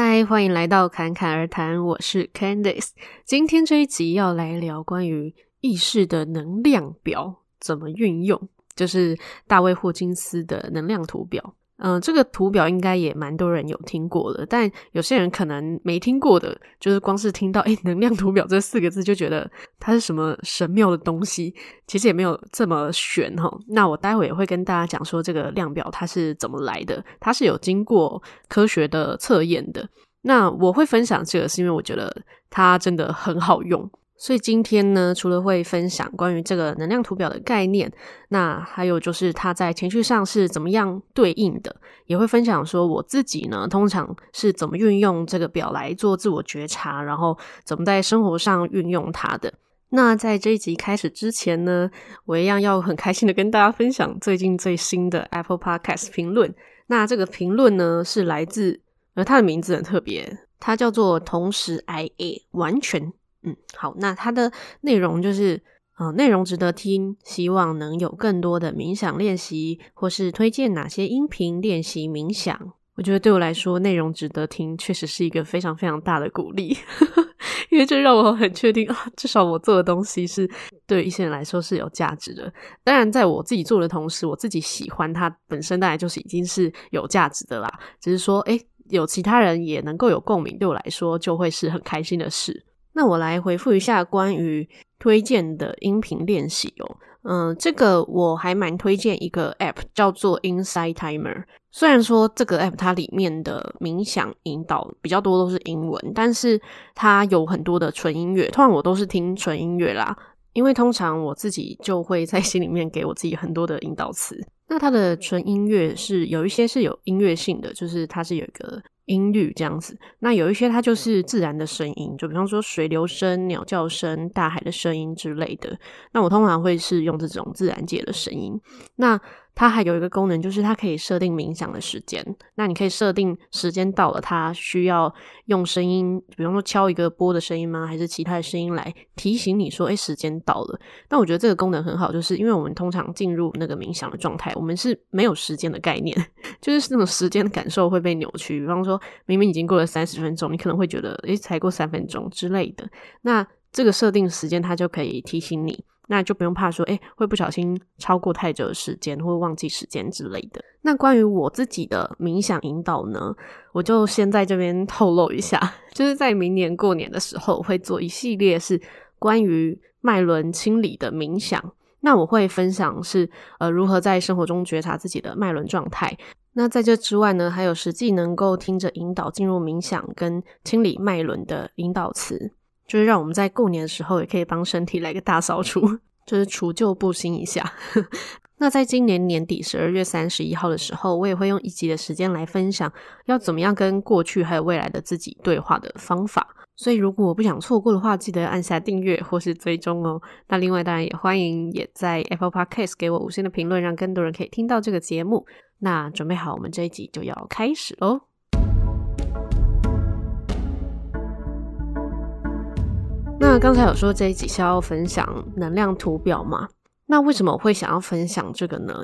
嗨，欢迎来到侃侃而谈，我是 Candice。今天这一集要来聊关于意识的能量表怎么运用，就是大卫霍金斯的能量图表。嗯、这个图表应该也蛮多人有听过的，但有些人可能没听过的，就是光是听到“诶，能量图表”这四个字就觉得它是什么神妙的东西，其实也没有这么玄哈。那我待会也会跟大家讲说这个量表它是怎么来的，它是有经过科学的测验的。那我会分享这个，是因为我觉得它真的很好用。所以今天呢，除了会分享关于这个能量图表的概念，那还有就是它在情绪上是怎么样对应的，也会分享说我自己呢，通常是怎么运用这个表来做自我觉察，然后怎么在生活上运用它的。那在这一集开始之前呢，我一样要很开心的跟大家分享最近最新的 Apple Podcast 评论。那这个评论呢，是来自，呃，它的名字很特别，它叫做同时 IA 完全。嗯，好，那它的内容就是，呃，内容值得听，希望能有更多的冥想练习，或是推荐哪些音频练习冥想。我觉得对我来说，内容值得听，确实是一个非常非常大的鼓励，因为这让我很确定啊，至少我做的东西是对一些人来说是有价值的。当然，在我自己做的同时，我自己喜欢它本身，当然就是已经是有价值的啦。只是说，诶，有其他人也能够有共鸣，对我来说就会是很开心的事。那我来回复一下关于推荐的音频练习哦，嗯，这个我还蛮推荐一个 App 叫做 Insight Timer。虽然说这个 App 它里面的冥想引导比较多都是英文，但是它有很多的纯音乐，通常我都是听纯音乐啦，因为通常我自己就会在心里面给我自己很多的引导词。那它的纯音乐是有一些是有音乐性的，就是它是有一个。音律这样子，那有一些它就是自然的声音，就比方说水流声、鸟叫声、大海的声音之类的。那我通常会是用这种自然界的声音。那它还有一个功能，就是它可以设定冥想的时间。那你可以设定时间到了，它需要用声音，比方说敲一个波的声音吗？还是其他的声音来提醒你说，诶，时间到了。那我觉得这个功能很好，就是因为我们通常进入那个冥想的状态，我们是没有时间的概念，就是那种时间的感受会被扭曲。比方说，明明已经过了三十分钟，你可能会觉得，诶，才过三分钟之类的。那这个设定时间，它就可以提醒你。那就不用怕说，诶，会不小心超过太久的时间，或忘记时间之类的。那关于我自己的冥想引导呢，我就先在这边透露一下，就是在明年过年的时候会做一系列是关于脉轮清理的冥想。那我会分享是呃如何在生活中觉察自己的脉轮状态。那在这之外呢，还有实际能够听着引导进入冥想跟清理脉轮的引导词。就是让我们在过年的时候也可以帮身体来个大扫除，就是除旧布新一下。那在今年年底十二月三十一号的时候，我也会用一集的时间来分享要怎么样跟过去还有未来的自己对话的方法。所以如果我不想错过的话，记得按下订阅或是追踪哦。那另外当然也欢迎也在 Apple Podcast 给我五星的评论，让更多人可以听到这个节目。那准备好，我们这一集就要开始喽。那刚才有说这一集是要分享能量图表嘛？那为什么我会想要分享这个呢？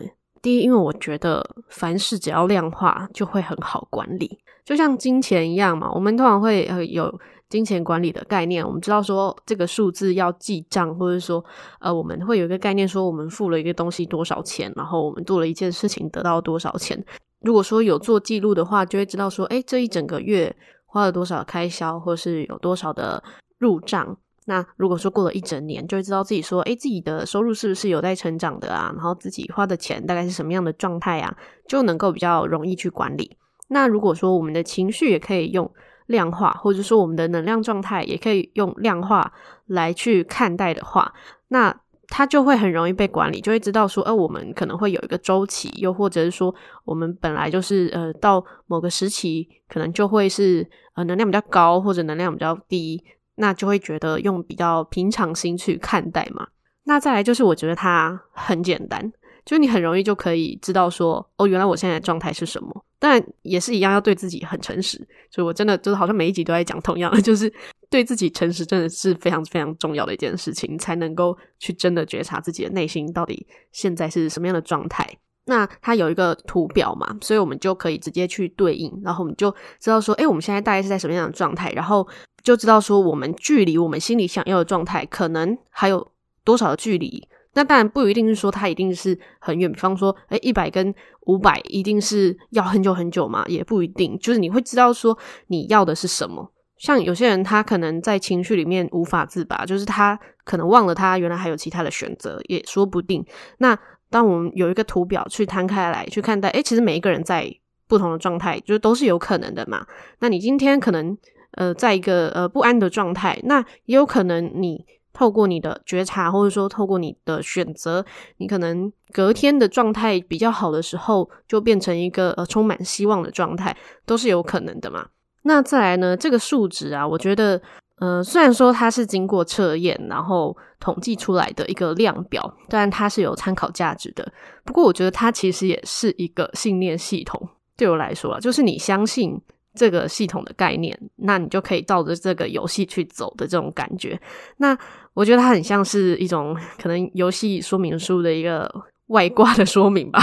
第一，因为我觉得凡事只要量化就会很好管理，就像金钱一样嘛。我们通常会有金钱管理的概念，我们知道说这个数字要记账，或者说呃我们会有一个概念说我们付了一个东西多少钱，然后我们做了一件事情得到多少钱。如果说有做记录的话，就会知道说，诶，这一整个月花了多少开销，或是有多少的入账。那如果说过了一整年，就会知道自己说，诶，自己的收入是不是有在成长的啊？然后自己花的钱大概是什么样的状态啊？就能够比较容易去管理。那如果说我们的情绪也可以用量化，或者说我们的能量状态也可以用量化来去看待的话，那它就会很容易被管理，就会知道说，呃，我们可能会有一个周期，又或者是说，我们本来就是呃，到某个时期可能就会是呃能量比较高，或者能量比较低。那就会觉得用比较平常心去看待嘛。那再来就是，我觉得它很简单，就你很容易就可以知道说，哦，原来我现在的状态是什么。但也是一样，要对自己很诚实。所以我真的就是好像每一集都在讲同样的，就是对自己诚实，真的是非常非常重要的一件事情，才能够去真的觉察自己的内心到底现在是什么样的状态。那它有一个图表嘛，所以我们就可以直接去对应，然后我们就知道说，诶，我们现在大概是在什么样的状态，然后就知道说，我们距离我们心里想要的状态可能还有多少的距离。那当然不一定是说它一定是很远，比方说，诶，一百跟五百一定是要很久很久嘛，也不一定。就是你会知道说你要的是什么。像有些人他可能在情绪里面无法自拔，就是他可能忘了他原来还有其他的选择，也说不定。那当我们有一个图表去摊开来去看待，诶，其实每一个人在不同的状态，就都是有可能的嘛。那你今天可能呃在一个呃不安的状态，那也有可能你。透过你的觉察，或者说透过你的选择，你可能隔天的状态比较好的时候，就变成一个呃充满希望的状态，都是有可能的嘛。那再来呢，这个数值啊，我觉得，呃，虽然说它是经过测验然后统计出来的一个量表，但它是有参考价值的。不过，我觉得它其实也是一个信念系统。对我来说啊，就是你相信。这个系统的概念，那你就可以照着这个游戏去走的这种感觉。那我觉得它很像是一种可能游戏说明书的一个外挂的说明吧，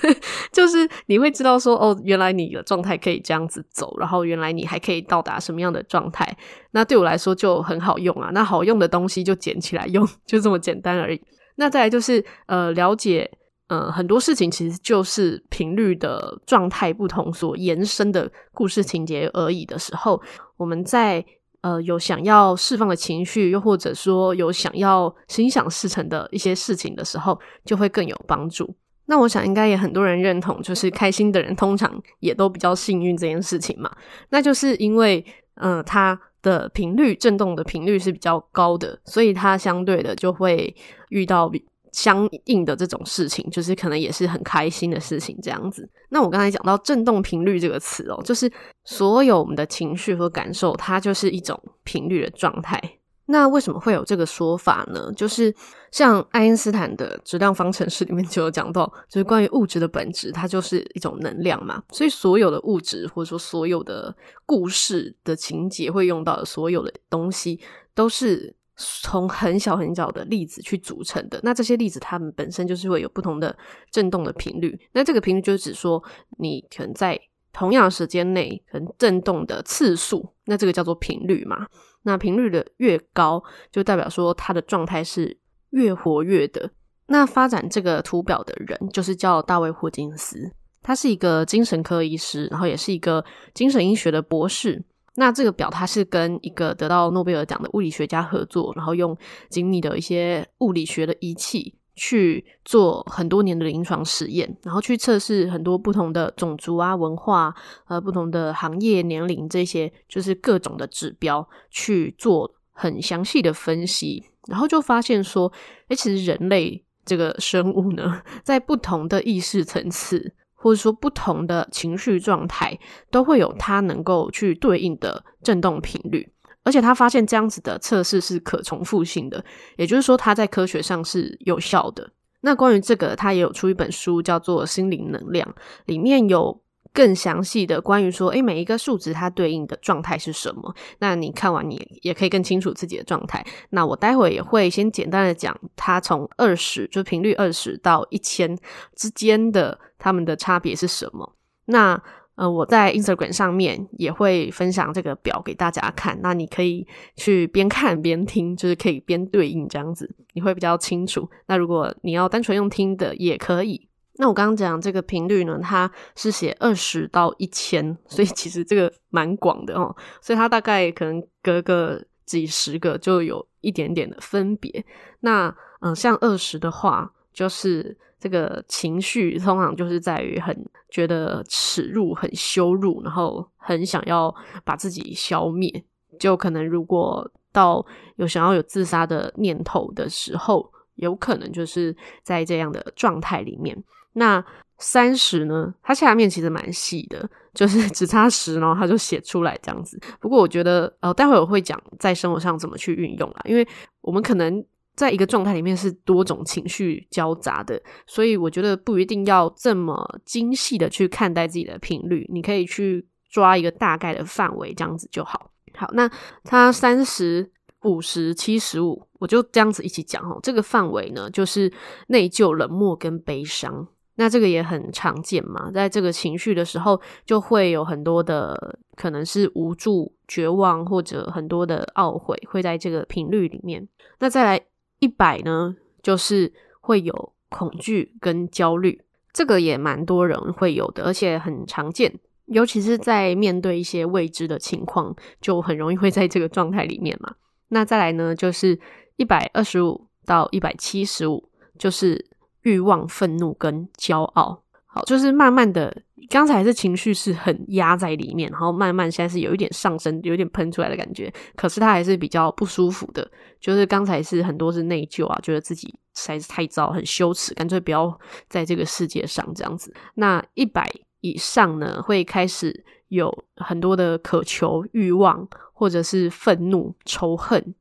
就是你会知道说，哦，原来你的状态可以这样子走，然后原来你还可以到达什么样的状态。那对我来说就很好用啊。那好用的东西就捡起来用，就这么简单而已。那再来就是呃，了解。嗯，很多事情其实就是频率的状态不同所延伸的故事情节而已的时候，我们在呃有想要释放的情绪，又或者说有想要心想事成的一些事情的时候，就会更有帮助。那我想应该也很多人认同，就是开心的人通常也都比较幸运这件事情嘛。那就是因为嗯，它的频率震动的频率是比较高的，所以它相对的就会遇到。相应的这种事情，就是可能也是很开心的事情，这样子。那我刚才讲到振动频率这个词哦，就是所有我们的情绪和感受，它就是一种频率的状态。那为什么会有这个说法呢？就是像爱因斯坦的质量方程式里面就有讲到，就是关于物质的本质，它就是一种能量嘛。所以所有的物质，或者说所有的故事的情节，会用到的所有的东西，都是。从很小很小的粒子去组成的，那这些粒子它们本身就是会有不同的振动的频率。那这个频率就是指说，你可能在同样的时间内，可能振动的次数，那这个叫做频率嘛。那频率的越高，就代表说它的状态是越活跃的。那发展这个图表的人，就是叫大卫霍金斯，他是一个精神科医师，然后也是一个精神医学的博士。那这个表，它是跟一个得到诺贝尔奖的物理学家合作，然后用精密的一些物理学的仪器去做很多年的临床实验，然后去测试很多不同的种族啊、文化、呃、不同的行业、年龄这些，就是各种的指标去做很详细的分析，然后就发现说，诶，其实人类这个生物呢，在不同的意识层次。或者说不同的情绪状态都会有它能够去对应的振动频率，而且他发现这样子的测试是可重复性的，也就是说它在科学上是有效的。那关于这个，他也有出一本书叫做《心灵能量》，里面有。更详细的关于说，诶，每一个数值它对应的状态是什么？那你看完你也可以更清楚自己的状态。那我待会也会先简单的讲，它从二十就频率二十到一千之间的它们的差别是什么？那呃，我在 Instagram 上面也会分享这个表给大家看。那你可以去边看边听，就是可以边对应这样子，你会比较清楚。那如果你要单纯用听的也可以。那我刚刚讲这个频率呢，它是写二十到一千，所以其实这个蛮广的哦，所以它大概可能隔个几十个就有一点点的分别。那嗯，像二十的话，就是这个情绪通常就是在于很觉得耻辱、很羞辱，然后很想要把自己消灭，就可能如果到有想要有自杀的念头的时候，有可能就是在这样的状态里面。那三十呢？它下面其实蛮细的，就是只差十，然后它就写出来这样子。不过我觉得，呃，待会我会讲在生活上怎么去运用啦，因为我们可能在一个状态里面是多种情绪交杂的，所以我觉得不一定要这么精细的去看待自己的频率，你可以去抓一个大概的范围，这样子就好。好，那它三十。五十七十五，我就这样子一起讲哦。这个范围呢，就是内疚、冷漠跟悲伤。那这个也很常见嘛，在这个情绪的时候，就会有很多的可能是无助、绝望，或者很多的懊悔，会在这个频率里面。那再来一百呢，就是会有恐惧跟焦虑，这个也蛮多人会有的，而且很常见，尤其是在面对一些未知的情况，就很容易会在这个状态里面嘛。那再来呢，就是一百二十五到一百七十五，就是。欲望、愤怒跟骄傲，好，就是慢慢的，刚才是情绪是很压在里面，然后慢慢现在是有一点上升，有点喷出来的感觉，可是他还是比较不舒服的。就是刚才是很多是内疚啊，觉得自己实在是太糟，很羞耻，干脆不要在这个世界上这样子。那一百以上呢，会开始有很多的渴求、欲望，或者是愤怒、仇恨。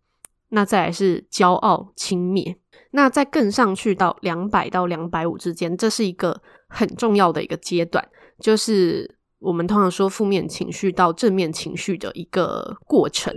那再来是骄傲、轻蔑。那再更上去到两百到两百五之间，这是一个很重要的一个阶段，就是我们通常说负面情绪到正面情绪的一个过程。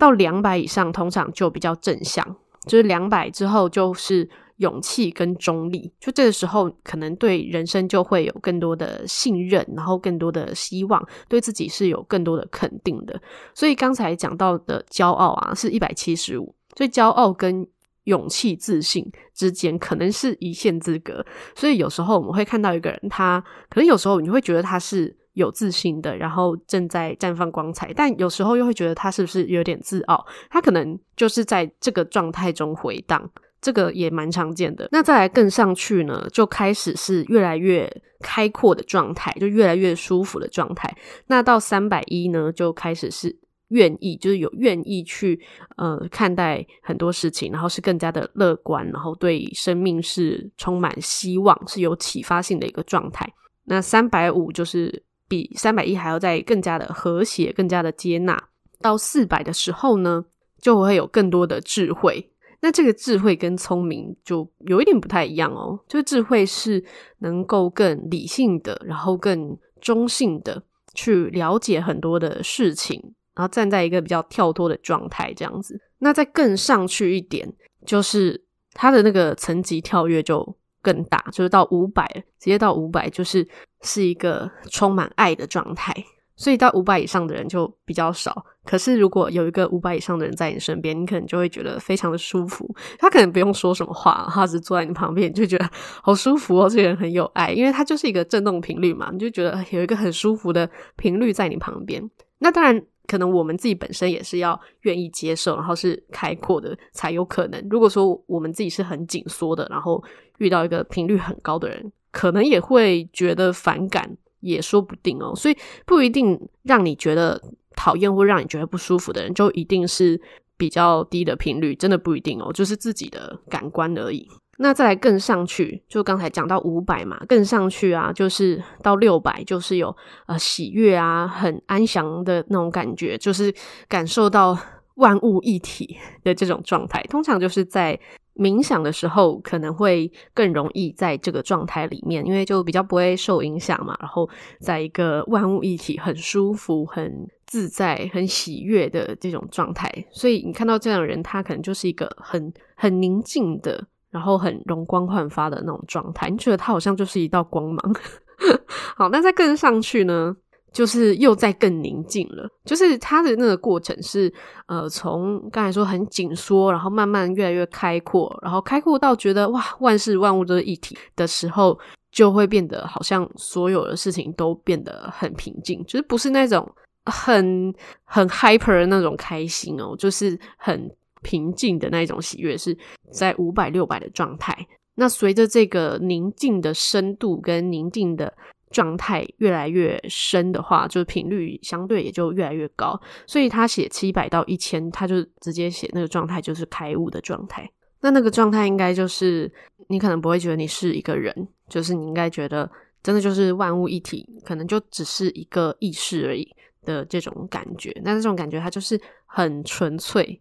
到两百以上，通常就比较正向，就是两百之后就是。勇气跟中立，就这个时候可能对人生就会有更多的信任，然后更多的希望，对自己是有更多的肯定的。所以刚才讲到的骄傲啊，是一百七十五，所以骄傲跟勇气、自信之间可能是一线之隔。所以有时候我们会看到一个人，他可能有时候你会觉得他是有自信的，然后正在绽放光彩，但有时候又会觉得他是不是有点自傲？他可能就是在这个状态中回荡。这个也蛮常见的。那再来更上去呢，就开始是越来越开阔的状态，就越来越舒服的状态。那到三百一呢，就开始是愿意，就是有愿意去呃看待很多事情，然后是更加的乐观，然后对生命是充满希望，是有启发性的一个状态。那三百五就是比三百一还要再更加的和谐，更加的接纳。到四百的时候呢，就会有更多的智慧。那这个智慧跟聪明就有一点不太一样哦。就智慧是能够更理性的，然后更中性的去了解很多的事情，然后站在一个比较跳脱的状态这样子。那再更上去一点，就是它的那个层级跳跃就更大，就是到五百，直接到五百，就是是一个充满爱的状态。所以到五百以上的人就比较少，可是如果有一个五百以上的人在你身边，你可能就会觉得非常的舒服。他可能不用说什么话，他只坐在你旁边，你就觉得好舒服哦。这个人很有爱，因为他就是一个震动频率嘛，你就觉得有一个很舒服的频率在你旁边。那当然，可能我们自己本身也是要愿意接受，然后是开阔的才有可能。如果说我们自己是很紧缩的，然后遇到一个频率很高的人，可能也会觉得反感。也说不定哦，所以不一定让你觉得讨厌或让你觉得不舒服的人，就一定是比较低的频率，真的不一定哦，就是自己的感官而已。那再来更上去，就刚才讲到五百嘛，更上去啊，就是到六百，就是有呃喜悦啊，很安详的那种感觉，就是感受到万物一体的这种状态，通常就是在。冥想的时候可能会更容易在这个状态里面，因为就比较不会受影响嘛。然后在一个万物一体、很舒服、很自在、很喜悦的这种状态，所以你看到这样的人，他可能就是一个很很宁静的，然后很容光焕发的那种状态。你觉得他好像就是一道光芒。好，那再更上去呢？就是又在更宁静了，就是它的那个过程是，呃，从刚才说很紧缩，然后慢慢越来越开阔，然后开阔到觉得哇，万事万物都是一体的时候，就会变得好像所有的事情都变得很平静，就是不是那种很很 hyper 的那种开心哦，就是很平静的那种喜悦，是在五百六百的状态。那随着这个宁静的深度跟宁静的。状态越来越深的话，就是频率相对也就越来越高。所以他写七百到一千，他就直接写那个状态就是开悟的状态。那那个状态应该就是你可能不会觉得你是一个人，就是你应该觉得真的就是万物一体，可能就只是一个意识而已的这种感觉。那这种感觉它就是很纯粹。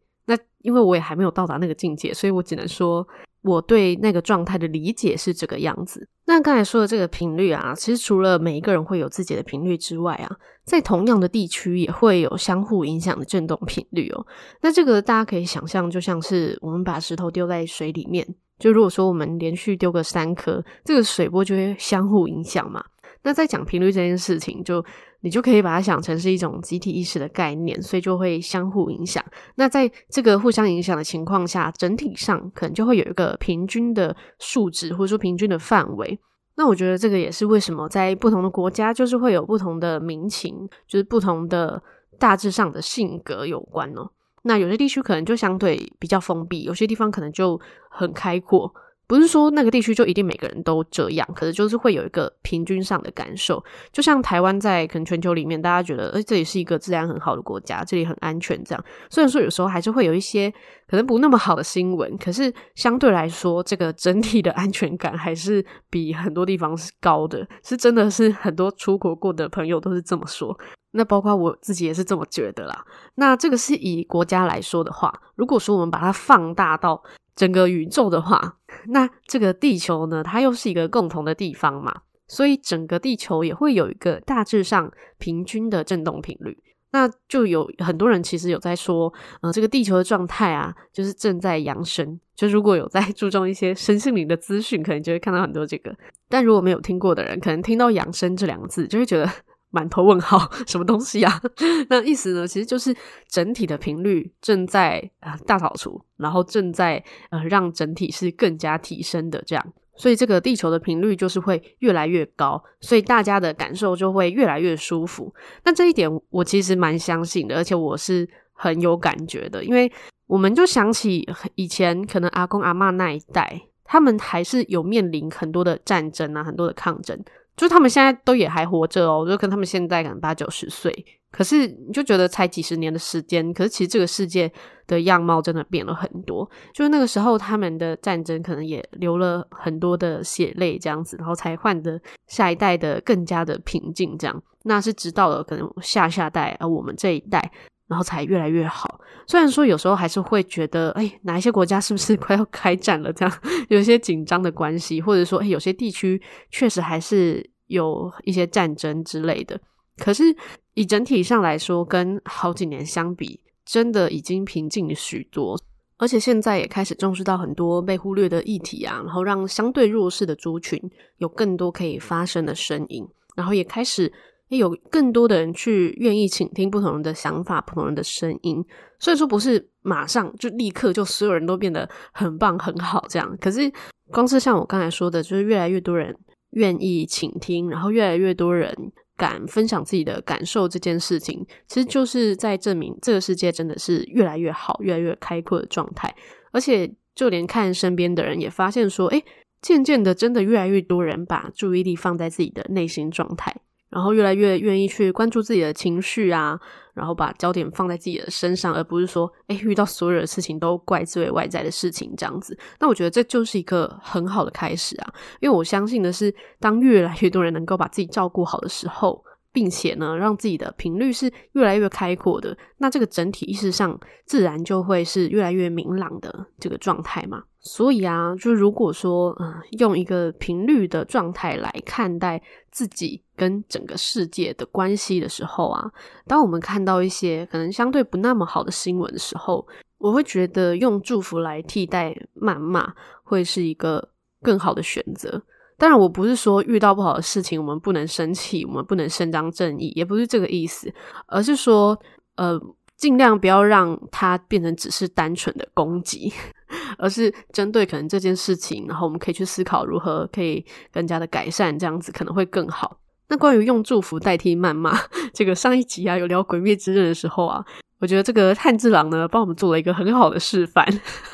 因为我也还没有到达那个境界，所以我只能说我对那个状态的理解是这个样子。那刚才说的这个频率啊，其实除了每一个人会有自己的频率之外啊，在同样的地区也会有相互影响的振动频率哦。那这个大家可以想象，就像是我们把石头丢在水里面，就如果说我们连续丢个三颗，这个水波就会相互影响嘛。那在讲频率这件事情，就你就可以把它想成是一种集体意识的概念，所以就会相互影响。那在这个互相影响的情况下，整体上可能就会有一个平均的数值，或者说平均的范围。那我觉得这个也是为什么在不同的国家，就是会有不同的民情，就是不同的大致上的性格有关哦。那有些地区可能就相对比较封闭，有些地方可能就很开阔。不是说那个地区就一定每个人都这样，可是就是会有一个平均上的感受。就像台湾在可能全球里面，大家觉得，诶，这里是一个治安很好的国家，这里很安全。这样，虽然说有时候还是会有一些可能不那么好的新闻，可是相对来说，这个整体的安全感还是比很多地方是高的。是真的是很多出国过的朋友都是这么说。那包括我自己也是这么觉得啦。那这个是以国家来说的话，如果说我们把它放大到整个宇宙的话，那这个地球呢，它又是一个共同的地方嘛，所以整个地球也会有一个大致上平均的振动频率。那就有很多人其实有在说，呃，这个地球的状态啊，就是正在扬升。就如果有在注重一些身心灵的资讯，可能就会看到很多这个。但如果没有听过的人，可能听到“扬升”这两个字，就会觉得。满头问号，什么东西啊？那意思呢？其实就是整体的频率正在啊、大扫除，然后正在呃让整体是更加提升的这样，所以这个地球的频率就是会越来越高，所以大家的感受就会越来越舒服。那这一点我其实蛮相信的，而且我是很有感觉的，因为我们就想起以前可能阿公阿妈那一代，他们还是有面临很多的战争啊，很多的抗争。就他们现在都也还活着哦，就跟他们现在可能八九十岁，可是你就觉得才几十年的时间，可是其实这个世界的样貌真的变了很多。就是那个时候他们的战争可能也流了很多的血泪，这样子，然后才换得下一代的更加的平静，这样。那是直到了可能下下代，而我们这一代，然后才越来越好。虽然说有时候还是会觉得，哎，哪一些国家是不是 快要开战了？这样有一些紧张的关系，或者说，哎，有些地区确实还是有一些战争之类的。可是以整体上来说，跟好几年相比，真的已经平静许多。而且现在也开始重视到很多被忽略的议题啊，然后让相对弱势的族群有更多可以发声的声音，然后也开始。有更多的人去愿意倾听不同人的想法、不同人的声音，所以说不是马上就立刻就所有人都变得很棒很好这样。可是光是像我刚才说的，就是越来越多人愿意倾听，然后越来越多人敢分享自己的感受这件事情，其实就是在证明这个世界真的是越来越好、越来越开阔的状态。而且就连看身边的人也发现说，诶，渐渐的真的越来越多人把注意力放在自己的内心状态。然后越来越愿意去关注自己的情绪啊，然后把焦点放在自己的身上，而不是说，哎，遇到所有的事情都怪罪外在的事情这样子。那我觉得这就是一个很好的开始啊，因为我相信的是，当越来越多人能够把自己照顾好的时候，并且呢，让自己的频率是越来越开阔的，那这个整体意识上自然就会是越来越明朗的这个状态嘛。所以啊，就如果说，嗯，用一个频率的状态来看待自己跟整个世界的关系的时候啊，当我们看到一些可能相对不那么好的新闻的时候，我会觉得用祝福来替代谩骂会是一个更好的选择。当然，我不是说遇到不好的事情我们不能生气，我们不能伸张正义，也不是这个意思，而是说，呃，尽量不要让它变成只是单纯的攻击，而是针对可能这件事情，然后我们可以去思考如何可以更加的改善，这样子可能会更好。那关于用祝福代替谩骂，这个上一集啊有聊《鬼灭之刃》的时候啊。我觉得这个炭治郎呢，帮我们做了一个很好的示范，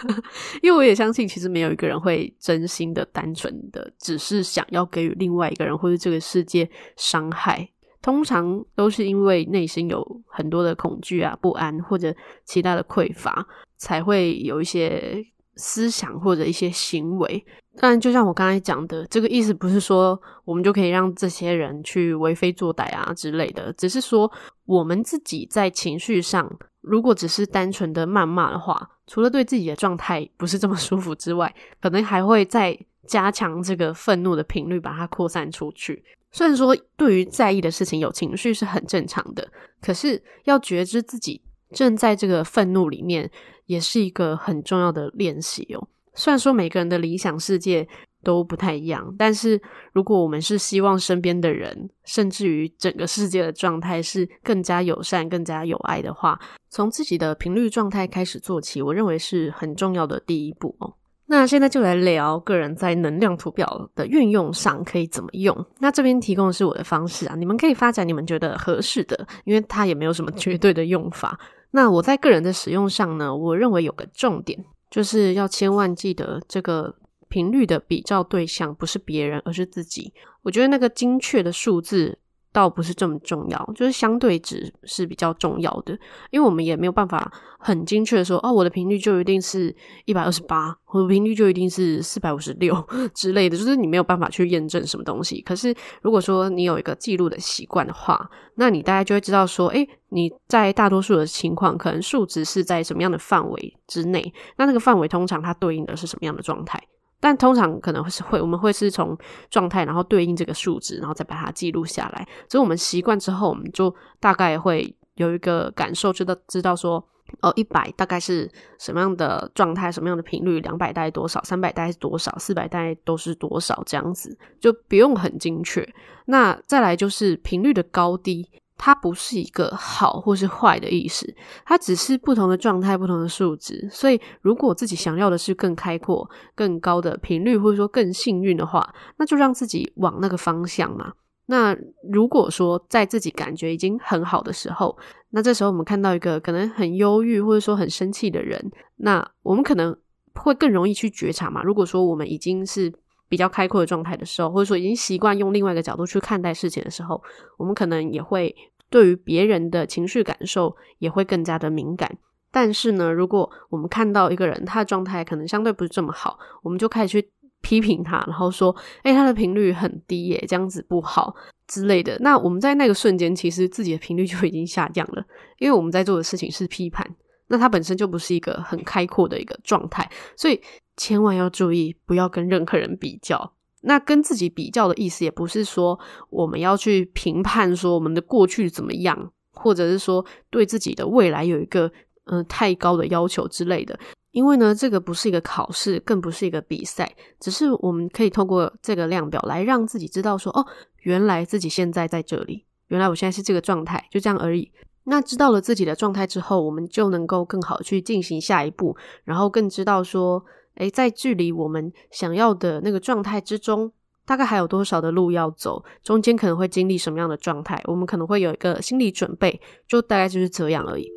因为我也相信，其实没有一个人会真心的、单纯的，只是想要给予另外一个人或者这个世界伤害。通常都是因为内心有很多的恐惧啊、不安或者其他的匮乏，才会有一些思想或者一些行为。当然，就像我刚才讲的，这个意思不是说我们就可以让这些人去为非作歹啊之类的，只是说我们自己在情绪上如果只是单纯的谩骂的话，除了对自己的状态不是这么舒服之外，可能还会再加强这个愤怒的频率，把它扩散出去。虽然说对于在意的事情有情绪是很正常的，可是要觉知自己正在这个愤怒里面，也是一个很重要的练习哦。虽然说每个人的理想世界都不太一样，但是如果我们是希望身边的人，甚至于整个世界的状态是更加友善、更加有爱的话，从自己的频率状态开始做起，我认为是很重要的第一步哦。那现在就来聊个人在能量图表的运用上可以怎么用。那这边提供的是我的方式啊，你们可以发展你们觉得合适的，因为它也没有什么绝对的用法。那我在个人的使用上呢，我认为有个重点。就是要千万记得，这个频率的比较对象不是别人，而是自己。我觉得那个精确的数字倒不是这么重要，就是相对值是比较重要的，因为我们也没有办法很精确的说，哦，我的频率就一定是一百二十八，我的频率就一定是四百五十六 之类的，就是你没有办法去验证什么东西。可是如果说你有一个记录的习惯的话，那你大概就会知道说，诶，你在大多数的情况，可能数值是在什么样的范围之内，那那个范围通常它对应的是什么样的状态？但通常可能是会，我们会是从状态，然后对应这个数值，然后再把它记录下来。所以我们习惯之后，我们就大概会有一个感受，知道知道说，哦，一百大概是什么样的状态，什么样的频率，两百大概多少，三百大概是多少，四百大概都是多少，这样子就不用很精确。那再来就是频率的高低。它不是一个好或是坏的意思，它只是不同的状态、不同的数值。所以，如果自己想要的是更开阔、更高的频率，或者说更幸运的话，那就让自己往那个方向嘛。那如果说在自己感觉已经很好的时候，那这时候我们看到一个可能很忧郁或者说很生气的人，那我们可能会更容易去觉察嘛。如果说我们已经是比较开阔的状态的时候，或者说已经习惯用另外一个角度去看待事情的时候，我们可能也会对于别人的情绪感受也会更加的敏感。但是呢，如果我们看到一个人他的状态可能相对不是这么好，我们就开始去批评他，然后说：“诶，他的频率很低耶，这样子不好之类的。”那我们在那个瞬间，其实自己的频率就已经下降了，因为我们在做的事情是批判，那它本身就不是一个很开阔的一个状态，所以。千万要注意，不要跟任何人比较。那跟自己比较的意思，也不是说我们要去评判说我们的过去怎么样，或者是说对自己的未来有一个嗯、太高的要求之类的。因为呢，这个不是一个考试，更不是一个比赛，只是我们可以透过这个量表来让自己知道说，哦，原来自己现在在这里，原来我现在是这个状态，就这样而已。那知道了自己的状态之后，我们就能够更好去进行下一步，然后更知道说。诶，在距离我们想要的那个状态之中，大概还有多少的路要走？中间可能会经历什么样的状态？我们可能会有一个心理准备，就大概就是这样而已。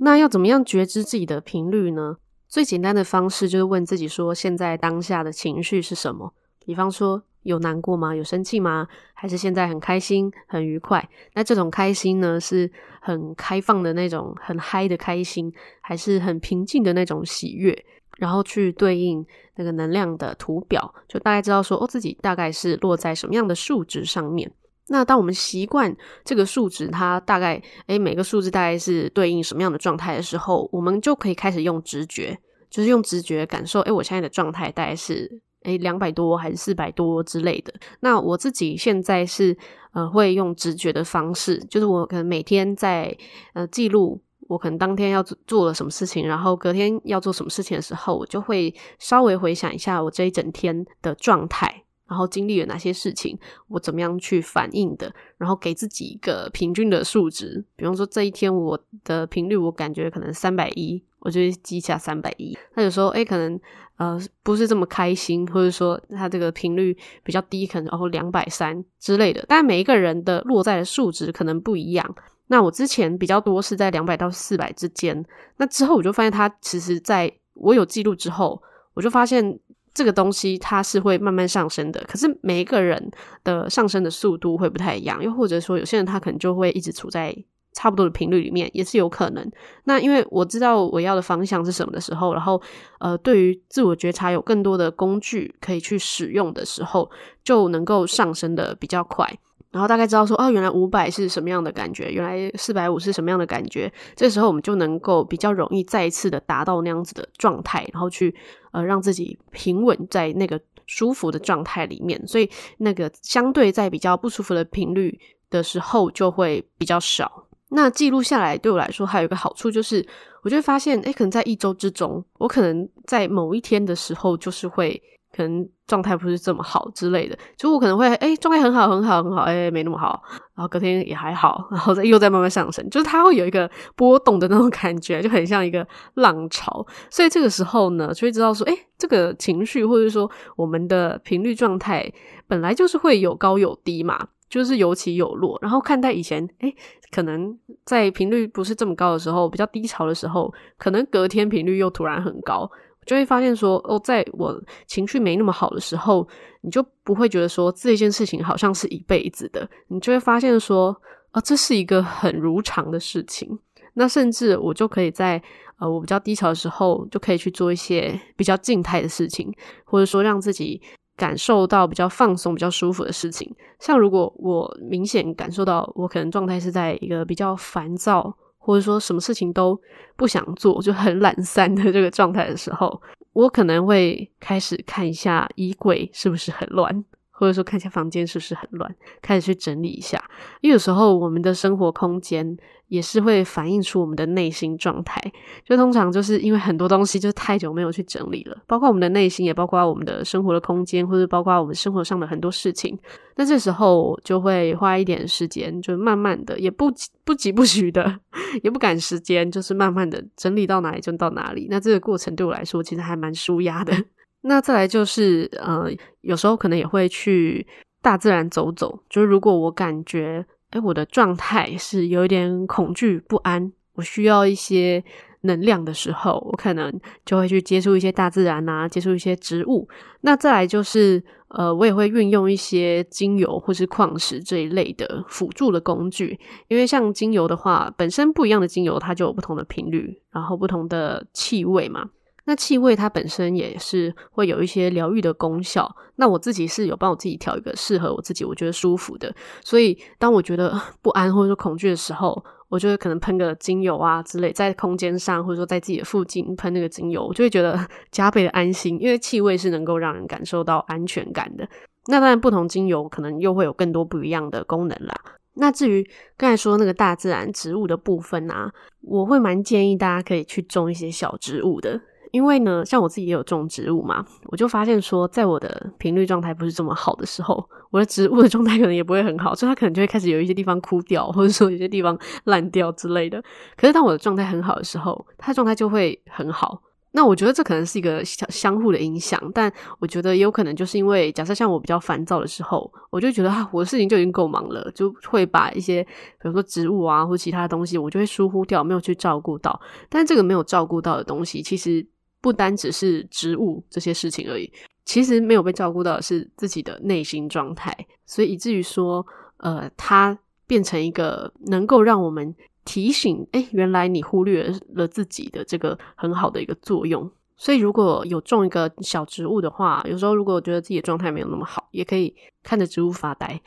那要怎么样觉知自己的频率呢？最简单的方式就是问自己说：现在当下的情绪是什么？比方说。有难过吗？有生气吗？还是现在很开心、很愉快？那这种开心呢，是很开放的那种、很嗨的开心，还是很平静的那种喜悦？然后去对应那个能量的图表，就大概知道说，哦，自己大概是落在什么样的数值上面。那当我们习惯这个数值，它大概，诶，每个数字大概是对应什么样的状态的时候，我们就可以开始用直觉，就是用直觉感受，诶，我现在的状态大概是。诶，两百多还是四百多之类的。那我自己现在是呃，会用直觉的方式，就是我可能每天在呃记录我可能当天要做做了什么事情，然后隔天要做什么事情的时候，我就会稍微回想一下我这一整天的状态，然后经历了哪些事情，我怎么样去反应的，然后给自己一个平均的数值。比方说这一天我的频率，我感觉可能三百一，我就会记下三百一。那有时候诶，可能。呃，不是这么开心，或者说它这个频率比较低，可能哦两百三之类的。但每一个人的落在的数值可能不一样。那我之前比较多是在两百到四百之间。那之后我就发现，它其实在我有记录之后，我就发现这个东西它是会慢慢上升的。可是每一个人的上升的速度会不太一样，又或者说有些人他可能就会一直处在。差不多的频率里面也是有可能。那因为我知道我要的方向是什么的时候，然后呃，对于自我觉察有更多的工具可以去使用的时候，就能够上升的比较快。然后大概知道说，哦，原来五百是什么样的感觉，原来四百五是什么样的感觉。这时候我们就能够比较容易再一次的达到那样子的状态，然后去呃让自己平稳在那个舒服的状态里面。所以那个相对在比较不舒服的频率的时候就会比较少。那记录下来对我来说还有一个好处就是，我就会发现，诶，可能在一周之中，我可能在某一天的时候就是会。可能状态不是这么好之类的，就我可能会哎状态很好很好很好，哎没那么好，然后隔天也还好，然后再又再慢慢上升，就是它会有一个波动的那种 感觉，就很像一个浪潮。所以这个时候呢，就会知道说，哎，这个情绪或者说我们的频率状态本来就是会有高有低嘛，就是有起有落。然后看待以前，哎，可能在频率不是这么高的时候，比较低潮的时候，可能隔天频率又突然很高。就会发现说，哦，在我情绪没那么好的时候，你就不会觉得说这件事情好像是一辈子的，你就会发现说，啊、哦，这是一个很如常的事情。那甚至我就可以在呃我比较低潮的时候，就可以去做一些比较静态的事情，或者说让自己感受到比较放松、比较舒服的事情。像如果我明显感受到我可能状态是在一个比较烦躁。或者说什么事情都不想做，就很懒散的这个状态的时候，我可能会开始看一下衣柜是不是很乱。或者说看一下房间是不是很乱，开始去整理一下。因为有时候我们的生活空间也是会反映出我们的内心状态。就通常就是因为很多东西就是太久没有去整理了，包括我们的内心，也包括我们的生活的空间，或者包括我们生活上的很多事情。那这时候就会花一点时间，就慢慢的，也不不急不徐的，也不赶时间，就是慢慢的整理到哪里就到哪里。那这个过程对我来说其实还蛮舒压的。那再来就是，呃，有时候可能也会去大自然走走。就是如果我感觉，诶，我的状态是有一点恐惧不安，我需要一些能量的时候，我可能就会去接触一些大自然啊，接触一些植物。那再来就是，呃，我也会运用一些精油或是矿石这一类的辅助的工具。因为像精油的话，本身不一样的精油它就有不同的频率，然后不同的气味嘛。那气味它本身也是会有一些疗愈的功效。那我自己是有帮我自己调一个适合我自己、我觉得舒服的。所以当我觉得不安或者说恐惧的时候，我就会可能喷个精油啊之类，在空间上或者说在自己的附近喷那个精油，我就会觉得 加倍的安心，因为气味是能够让人感受到安全感的。那当然，不同精油可能又会有更多不一样的功能啦。那至于刚才说那个大自然植物的部分啊，我会蛮建议大家可以去种一些小植物的。因为呢，像我自己也有种植物嘛，我就发现说，在我的频率状态不是这么好的时候，我的植物的状态可能也不会很好，所以它可能就会开始有一些地方枯掉，或者说有些地方烂掉之类的。可是当我的状态很好的时候，它状态就会很好。那我觉得这可能是一个相相互的影响，但我觉得也有可能就是因为，假设像我比较烦躁的时候，我就觉得啊，我的事情就已经够忙了，就会把一些比如说植物啊或其他的东西，我就会疏忽掉，没有去照顾到。但是这个没有照顾到的东西，其实。不单只是植物这些事情而已，其实没有被照顾到的是自己的内心状态，所以以至于说，呃，它变成一个能够让我们提醒，诶，原来你忽略了自己的这个很好的一个作用。所以如果有种一个小植物的话，有时候如果觉得自己的状态没有那么好，也可以看着植物发呆，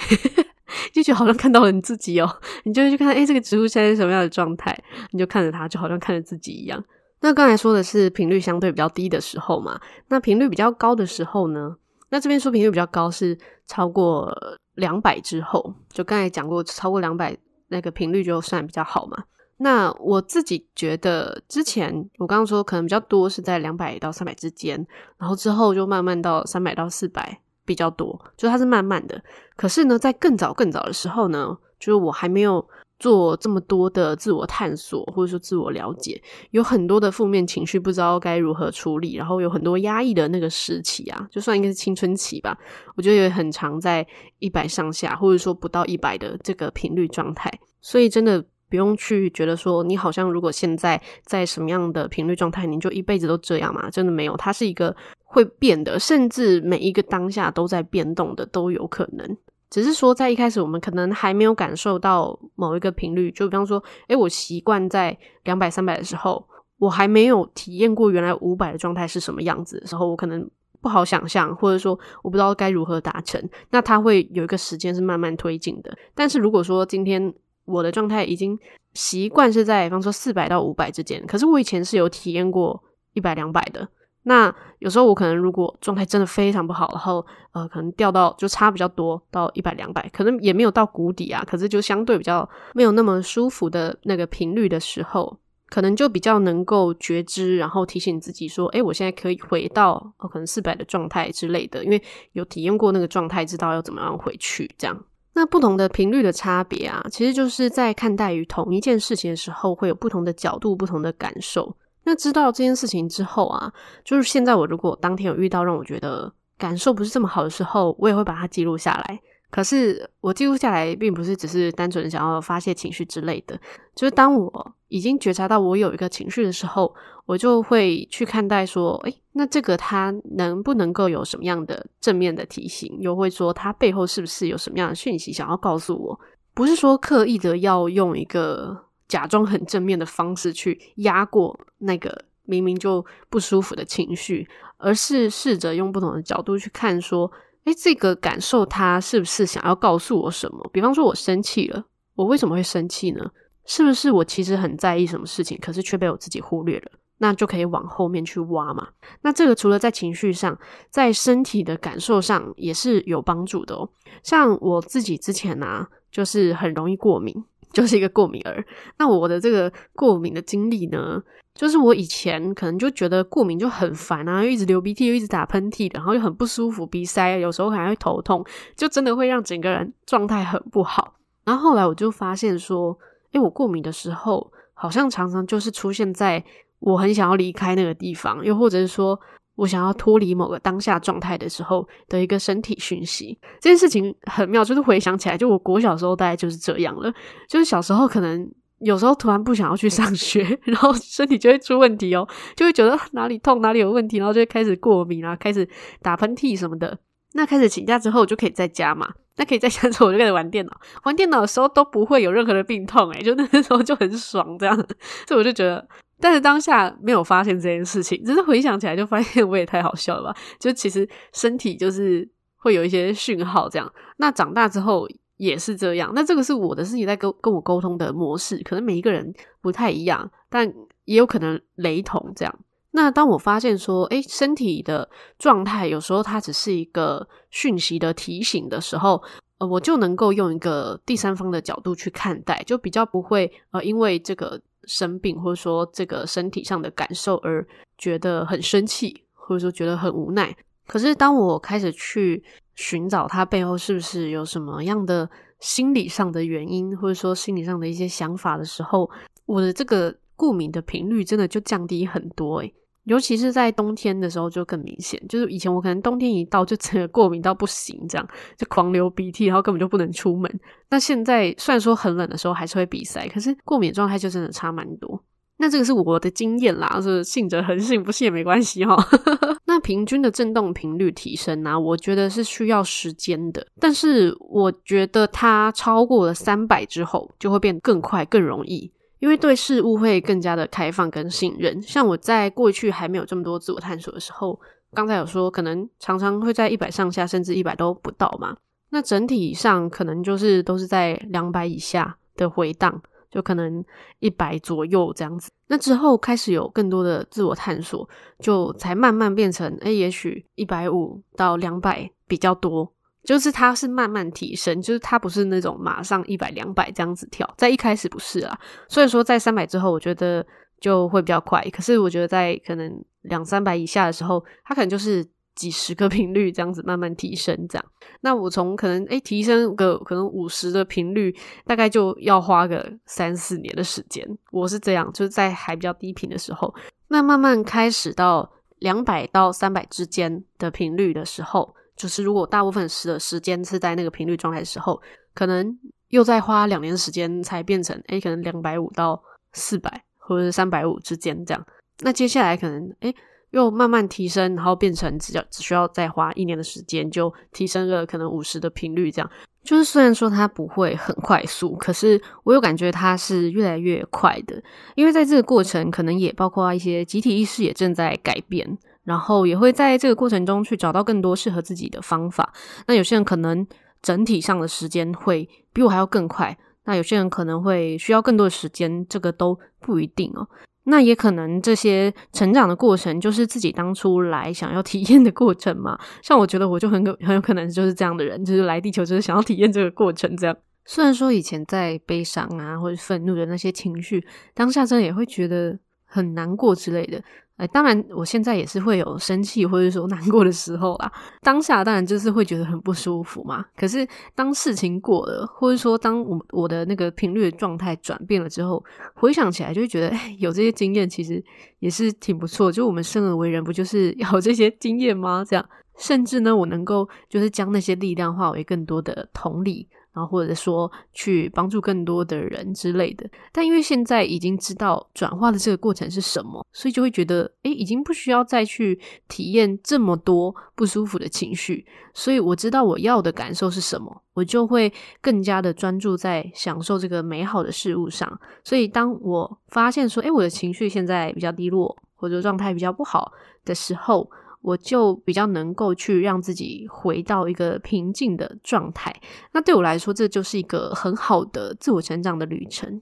就觉得好像看到了你自己哦，你就去看，诶，这个植物现在是什么样的状态，你就看着它，就好像看着自己一样。那刚才说的是频率相对比较低的时候嘛，那频率比较高的时候呢？那这边说频率比较高是超过两百之后，就刚才讲过，超过两百那个频率就算比较好嘛。那我自己觉得，之前我刚刚说可能比较多是在两百到三百之间，然后之后就慢慢到三百到四百比较多，就它是慢慢的。可是呢，在更早更早的时候呢，就是我还没有。做这么多的自我探索，或者说自我了解，有很多的负面情绪不知道该如何处理，然后有很多压抑的那个时期啊，就算应该是青春期吧，我觉得也很常在一百上下，或者说不到一百的这个频率状态，所以真的不用去觉得说你好像如果现在在什么样的频率状态，你就一辈子都这样嘛？真的没有，它是一个会变的，甚至每一个当下都在变动的，都有可能。只是说，在一开始我们可能还没有感受到某一个频率，就比方说，诶，我习惯在两百、三百的时候，我还没有体验过原来五百的状态是什么样子的时候，我可能不好想象，或者说我不知道该如何达成，那它会有一个时间是慢慢推进的。但是如果说今天我的状态已经习惯是在，比方说四百到五百之间，可是我以前是有体验过一百两百的。那有时候我可能如果状态真的非常不好，然后呃可能掉到就差比较多到一百两百，可能也没有到谷底啊，可是就相对比较没有那么舒服的那个频率的时候，可能就比较能够觉知，然后提醒自己说，诶，我现在可以回到呃可能四百的状态之类的，因为有体验过那个状态，知道要怎么样回去这样。那不同的频率的差别啊，其实就是在看待于同一件事情的时候，会有不同的角度、不同的感受。那知道这件事情之后啊，就是现在我如果当天有遇到让我觉得感受不是这么好的时候，我也会把它记录下来。可是我记录下来，并不是只是单纯想要发泄情绪之类的，就是当我已经觉察到我有一个情绪的时候，我就会去看待说，诶，那这个它能不能够有什么样的正面的提醒？又会说它背后是不是有什么样的讯息想要告诉我？不是说刻意的要用一个。假装很正面的方式去压过那个明明就不舒服的情绪，而是试着用不同的角度去看，说，诶，这个感受它是不是想要告诉我什么？比方说，我生气了，我为什么会生气呢？是不是我其实很在意什么事情，可是却被我自己忽略了？那就可以往后面去挖嘛。那这个除了在情绪上，在身体的感受上也是有帮助的哦。像我自己之前啊，就是很容易过敏。就是一个过敏儿，那我的这个过敏的经历呢，就是我以前可能就觉得过敏就很烦啊，又一直流鼻涕，又一直打喷嚏，然后又很不舒服，鼻塞，有时候还会头痛，就真的会让整个人状态很不好。然后后来我就发现说，诶，我过敏的时候，好像常常就是出现在我很想要离开那个地方，又或者是说。我想要脱离某个当下状态的时候的一个身体讯息，这件事情很妙，就是回想起来，就我国小时候大概就是这样了。就是小时候可能有时候突然不想要去上学，然后身体就会出问题哦，就会觉得哪里痛哪里有问题，然后就会开始过敏啊，开始打喷嚏什么的。那开始请假之后我就可以在家嘛，那可以在家之后我就开始玩电脑，玩电脑的时候都不会有任何的病痛，诶，就那时候就很爽这样，所以我就觉得。但是当下没有发现这件事情，只是回想起来就发现我也太好笑了吧？就其实身体就是会有一些讯号这样。那长大之后也是这样。那这个是我的身体在跟跟我沟通的模式，可能每一个人不太一样，但也有可能雷同这样。那当我发现说，诶，身体的状态有时候它只是一个讯息的提醒的时候，呃，我就能够用一个第三方的角度去看待，就比较不会呃，因为这个。生病，或者说这个身体上的感受而觉得很生气，或者说觉得很无奈。可是当我开始去寻找他背后是不是有什么样的心理上的原因，或者说心理上的一些想法的时候，我的这个过敏的频率真的就降低很多诶。尤其是在冬天的时候就更明显，就是以前我可能冬天一到就整个过敏到不行，这样就狂流鼻涕，然后根本就不能出门。那现在虽然说很冷的时候还是会鼻塞，可是过敏状态就真的差蛮多。那这个是我的经验啦，是信则恒信，不信也没关系哈。那平均的振动频率提升呢，我觉得是需要时间的，但是我觉得它超过了三百之后，就会变更快更容易。因为对事物会更加的开放跟信任，像我在过去还没有这么多自我探索的时候，刚才有说可能常常会在一百上下，甚至一百都不到嘛。那整体上可能就是都是在两百以下的回荡，就可能一百左右这样子。那之后开始有更多的自我探索，就才慢慢变成，诶，也许一百五到两百比较多。就是它是慢慢提升，就是它不是那种马上一百两百这样子跳，在一开始不是啊。所以说在三百之后，我觉得就会比较快。可是我觉得在可能两三百以下的时候，它可能就是几十个 频率这样子慢慢提升这样。那我从可能诶、提升个可能五十的频率，大概就要花个三四年的时间。我是这样，就是在还比较低频的时候，那慢慢开始到两百到三百之间的频率的时候。就是如果大部分时的时间是在那个频率状态的时候，可能又再花两年时间才变成诶，可能两百五到四百或者是三百五之间这样。那接下来可能诶，又慢慢提升，然后变成只要只需要再花一年的时间就提升了可能五十的频率这样。就是虽然说它不会很快速，可是我有感觉它是越来越快的，因为在这个过程可能也包括一些集体意识也正在改变。然后也会在这个过程中去找到更多适合自己的方法。那有些人可能整体上的时间会比我还要更快，那有些人可能会需要更多的时间，这个都不一定哦。那也可能这些成长的过程就是自己当初来想要体验的过程嘛。像我觉得我就很很有可能就是这样的人，就是来地球就是想要体验这个过程这样。虽然说以前在悲伤啊或者愤怒的那些情绪，当下真的也会觉得很难过之类的。哎，当然，我现在也是会有生气或者说难过的时候啦。当下当然就是会觉得很不舒服嘛。可是当事情过了，或者说当我我的那个频率的状态转变了之后，回想起来就会觉得，哎，有这些经验其实也是挺不错。就我们生而为人，不就是要 有这些经验吗？这样，甚至呢，我能够就是将那些力量化为更多的同理。然后或者说去帮助更多的人之类的，但因为现在已经知道转化的这个过程是什么，所以就会觉得，诶，已经不需要再去体验这么多不舒服的情绪。所以我知道我要的感受是什么，我就会更加的专注在享受这个美好的事物上。所以当我发现说，诶，我的情绪现在比较低落，或者状态比较不好的时候，我就比较能够去让自己回到一个平静的状态，那对我来说，这就是一个很好的自我成长的旅程。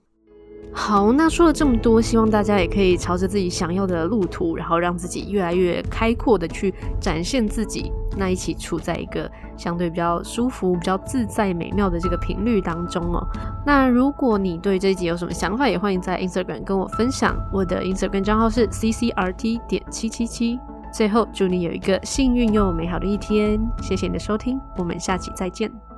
好，那说了这么多，希望大家也可以朝着自己想要的路途，然后让自己越来越开阔的去展现自己，那一起处在一个相对比较舒服、比较自在、美妙的这个频率当中哦。那如果你对这一集有什么想法，也欢迎在 Instagram 跟我分享。我的 Instagram 账号是 ccrt 点七七七。最后，祝你有一个幸运又美好的一天。谢谢你的收听，我们下期再见。